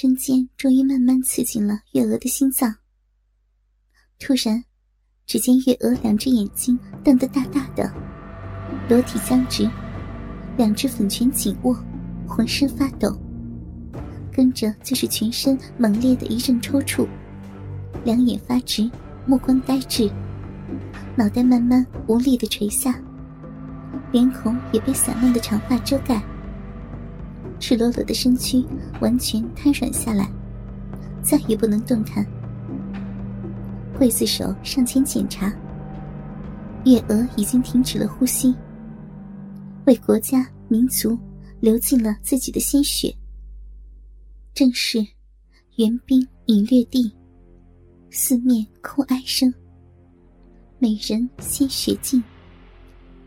针尖终于慢慢刺进了月娥的心脏。突然，只见月娥两只眼睛瞪得大大的，裸体僵直，两只粉拳紧握，浑身发抖，跟着就是全身猛烈的一阵抽搐，两眼发直，目光呆滞，脑袋慢慢无力的垂下，脸孔也被散乱的长发遮盖。赤裸裸的身躯完全瘫软下来，再也不能动弹。刽子手上前检查，月娥已经停止了呼吸，为国家民族流尽了自己的鲜血。正是援兵已掠地，四面哭哀声。美人鲜血尽，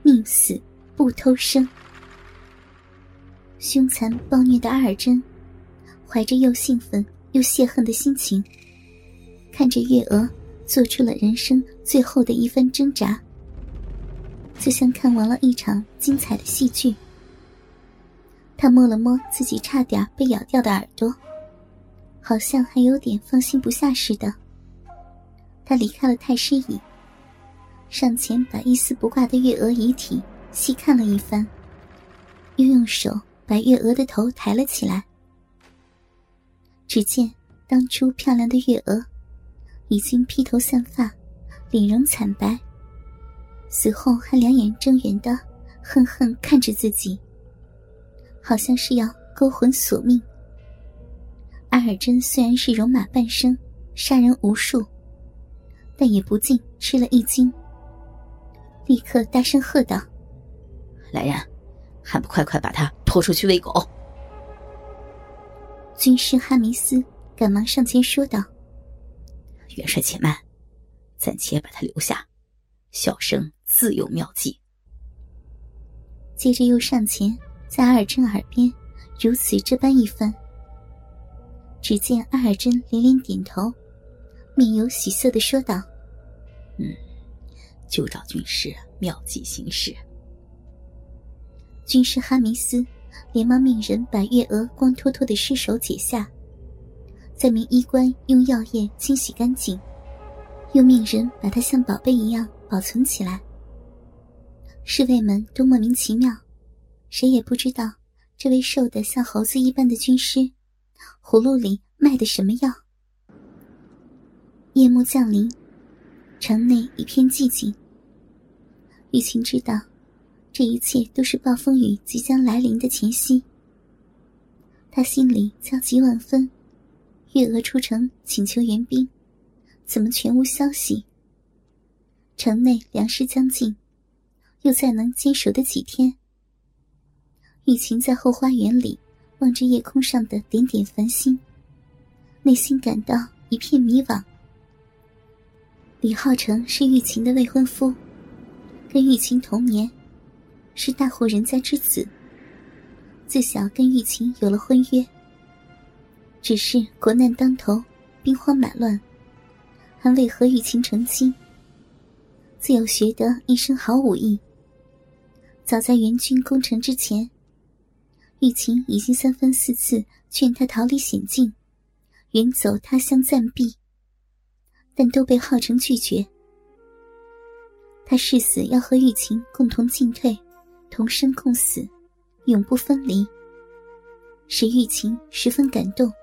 宁死不偷生。凶残暴虐的阿尔真，怀着又兴奋又泄恨的心情，看着月娥做出了人生最后的一番挣扎，就像看完了一场精彩的戏剧。他摸了摸自己差点被咬掉的耳朵，好像还有点放心不下似的。他离开了太师椅，上前把一丝不挂的月娥遗体细看了一番，又用手。把月娥的头抬了起来，只见当初漂亮的月娥，已经披头散发，脸容惨白，死后还两眼睁圆的，恨恨看着自己，好像是要勾魂索命。阿尔真虽然是戎马半生，杀人无数，但也不禁吃了一惊，立刻大声喝道：“来人，还不快快把他！”拖出去喂狗。军师哈弥斯赶忙上前说道：“元帅且慢，暂且把他留下，小生自有妙计。”接着又上前在阿尔真耳边如此这般一番。只见阿尔真连连点头，面有喜色的说道：“嗯，就找军师妙计行事。”军师哈弥斯。连忙命人把月娥光秃秃的尸首解下，再命医官用药液清洗干净，又命人把她像宝贝一样保存起来。侍卫们都莫名其妙，谁也不知道这位瘦得像猴子一般的军师，葫芦里卖的什么药。夜幕降临，城内一片寂静。玉琴知道。这一切都是暴风雨即将来临的前夕。他心里焦急万分。月娥出城请求援兵，怎么全无消息？城内粮食将尽，又再能坚守的几天？玉琴在后花园里望着夜空上的点点繁星，内心感到一片迷惘。李浩成是玉琴的未婚夫，跟玉琴同年。是大户人家之子，自小跟玉琴有了婚约。只是国难当头，兵荒马乱，还未和玉琴成亲。自幼学得一身好武艺。早在援军攻城之前，玉琴已经三番四次劝他逃离险境，远走他乡暂避，但都被浩成拒绝。他誓死要和玉琴共同进退。同生共死，永不分离，使玉琴十分感动。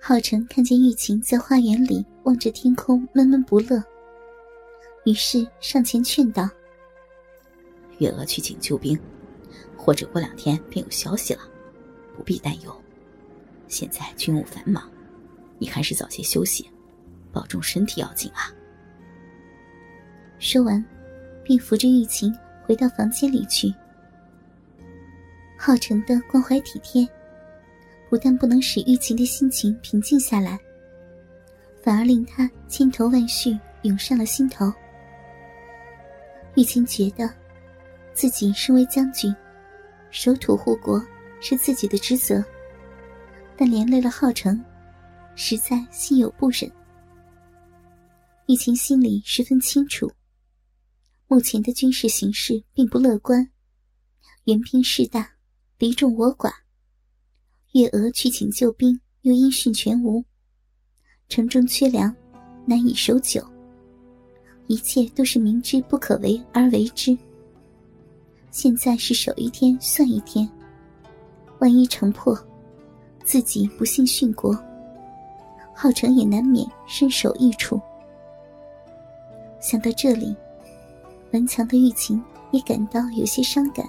浩成看见玉琴在花园里望着天空，闷闷不乐，于是上前劝道：“月娥去请救兵，或者过两天便有消息了，不必担忧。现在军务繁忙，你还是早些休息，保重身体要紧啊。”说完。便扶着玉琴回到房间里去。浩成的关怀体贴，不但不能使玉琴的心情平静下来，反而令他千头万绪涌上了心头。玉琴觉得，自己身为将军，守土护国是自己的职责，但连累了浩成，实在心有不忍。玉琴心里十分清楚。目前的军事形势并不乐观，援兵势大，敌众我寡，月娥去请救兵，又音讯全无，城中缺粮，难以守久。一切都是明知不可为而为之。现在是守一天算一天，万一城破，自己不幸殉国，浩成也难免身首异处。想到这里，顽强的玉琴也感到有些伤感。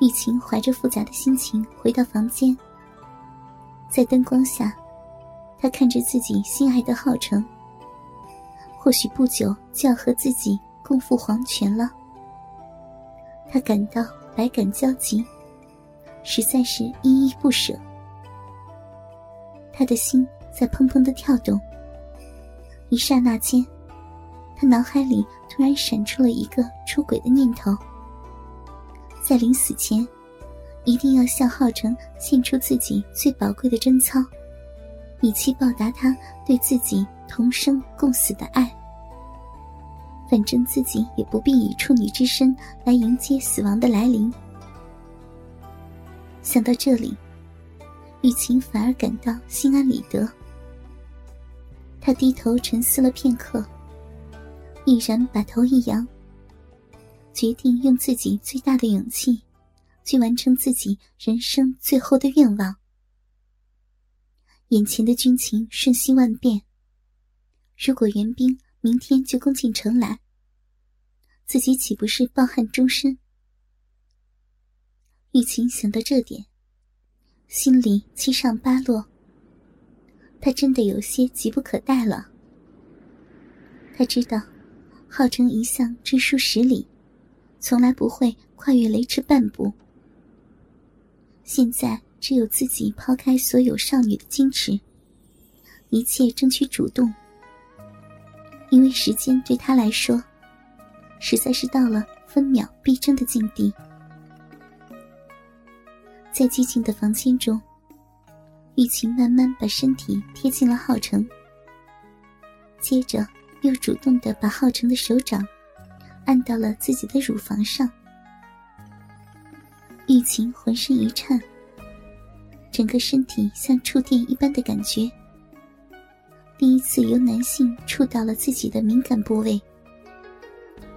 玉琴怀着复杂的心情回到房间，在灯光下，她看着自己心爱的浩成，或许不久就要和自己共赴黄泉了。他感到百感交集，实在是依依不舍。他的心在砰砰的跳动。一刹那间，脑海里突然闪出了一个出轨的念头：在临死前，一定要向浩成献出自己最宝贵的贞操，以期报答他对自己同生共死的爱。反正自己也不必以处女之身来迎接死亡的来临。想到这里，雨晴反而感到心安理得。他低头沉思了片刻，毅然把头一扬，决定用自己最大的勇气，去完成自己人生最后的愿望。眼前的军情瞬息万变，如果援兵。明天就攻进城来，自己岂不是抱憾终身？玉琴想到这点，心里七上八落。他真的有些急不可待了。他知道，浩成一向知书识礼，从来不会跨越雷池半步。现在只有自己抛开所有少女的矜持，一切争取主动。因为时间对他来说，实在是到了分秒必争的境地。在寂静的房间中，玉琴慢慢把身体贴近了浩成，接着又主动的把浩成的手掌按到了自己的乳房上。玉琴浑身一颤，整个身体像触电一般的感觉。第一次由男性触到了自己的敏感部位，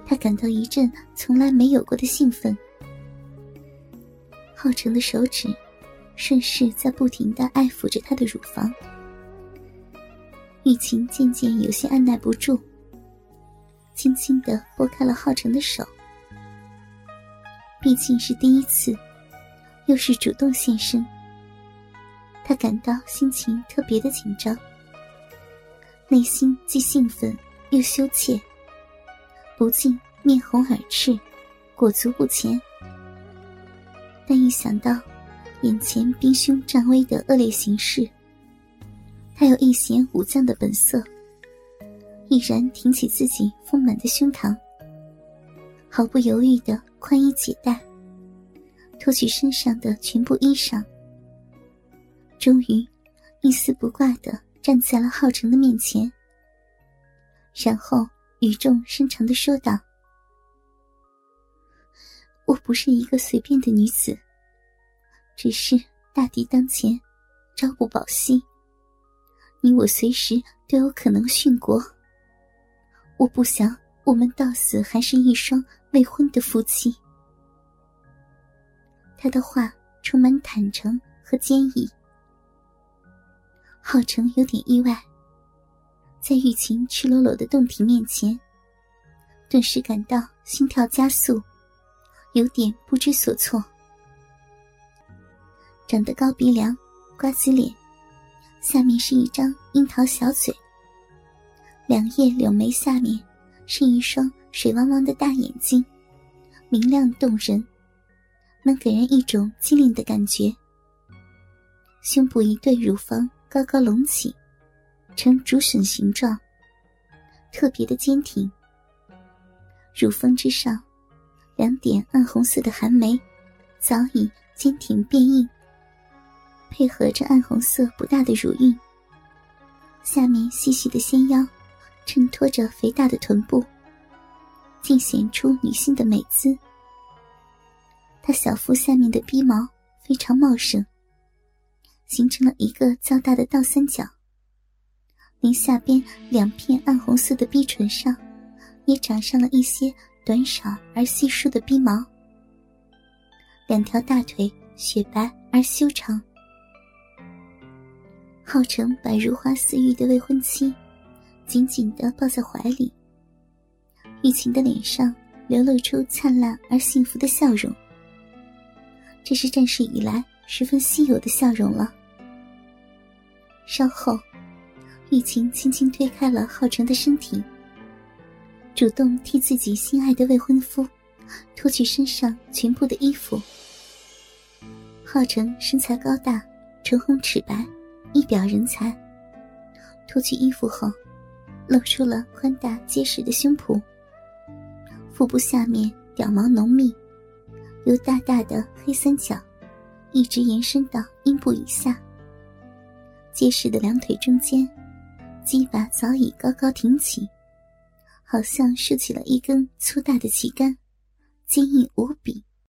他感到一阵从来没有过的兴奋。浩成的手指顺势在不停的爱抚着他的乳房，玉琴渐渐有些按耐不住，轻轻的拨开了浩成的手。毕竟是第一次，又是主动现身，他感到心情特别的紧张。内心既兴奋又羞怯，不禁面红耳赤，裹足不前。但一想到眼前兵凶战危的恶劣形势，他有一显武将的本色，毅然挺起自己丰满的胸膛，毫不犹豫的宽衣解带，脱去身上的全部衣裳，终于一丝不挂的。站在了浩成的面前，然后语重深长的说道：“我不是一个随便的女子，只是大敌当前，朝不保夕，你我随时都有可能殉国。我不想我们到死还是一双未婚的夫妻。”他的话充满坦诚和坚毅。浩成有点意外，在玉琴赤裸裸的胴体面前，顿时感到心跳加速，有点不知所措。长得高鼻梁、瓜子脸，下面是一张樱桃小嘴，两叶柳眉下面是一双水汪汪的大眼睛，明亮动人，能给人一种机灵的感觉。胸部一对乳房。高高隆起，呈竹笋形状，特别的坚挺。乳峰之上，两点暗红色的寒梅，早已坚挺变硬，配合着暗红色不大的乳晕。下面细细的纤腰，衬托着肥大的臀部，尽显出女性的美姿。她小腹下面的逼毛非常茂盛，形成了一个较大的倒三角。连下边两片暗红色的逼唇上，也长上了一些短少而稀疏的逼毛。两条大腿雪白而修长。浩成把如花似玉的未婚妻紧紧的抱在怀里，玉琴的脸上流露出灿烂而幸福的笑容。这是战事以来十分稀有的笑容了。稍后，玉琴轻轻推开了浩成的身体，主动替自己心爱的未婚夫脱去身上全部的衣服。浩成身材高大，唇红齿白。一表人才。脱去衣服后，露出了宽大结实的胸脯。腹部下面屌毛浓密，由大大的黑三角一直延伸到阴部以下。结实的两腿中间，鸡巴早已高高挺起，好像竖起了一根粗大的旗杆，坚硬无比。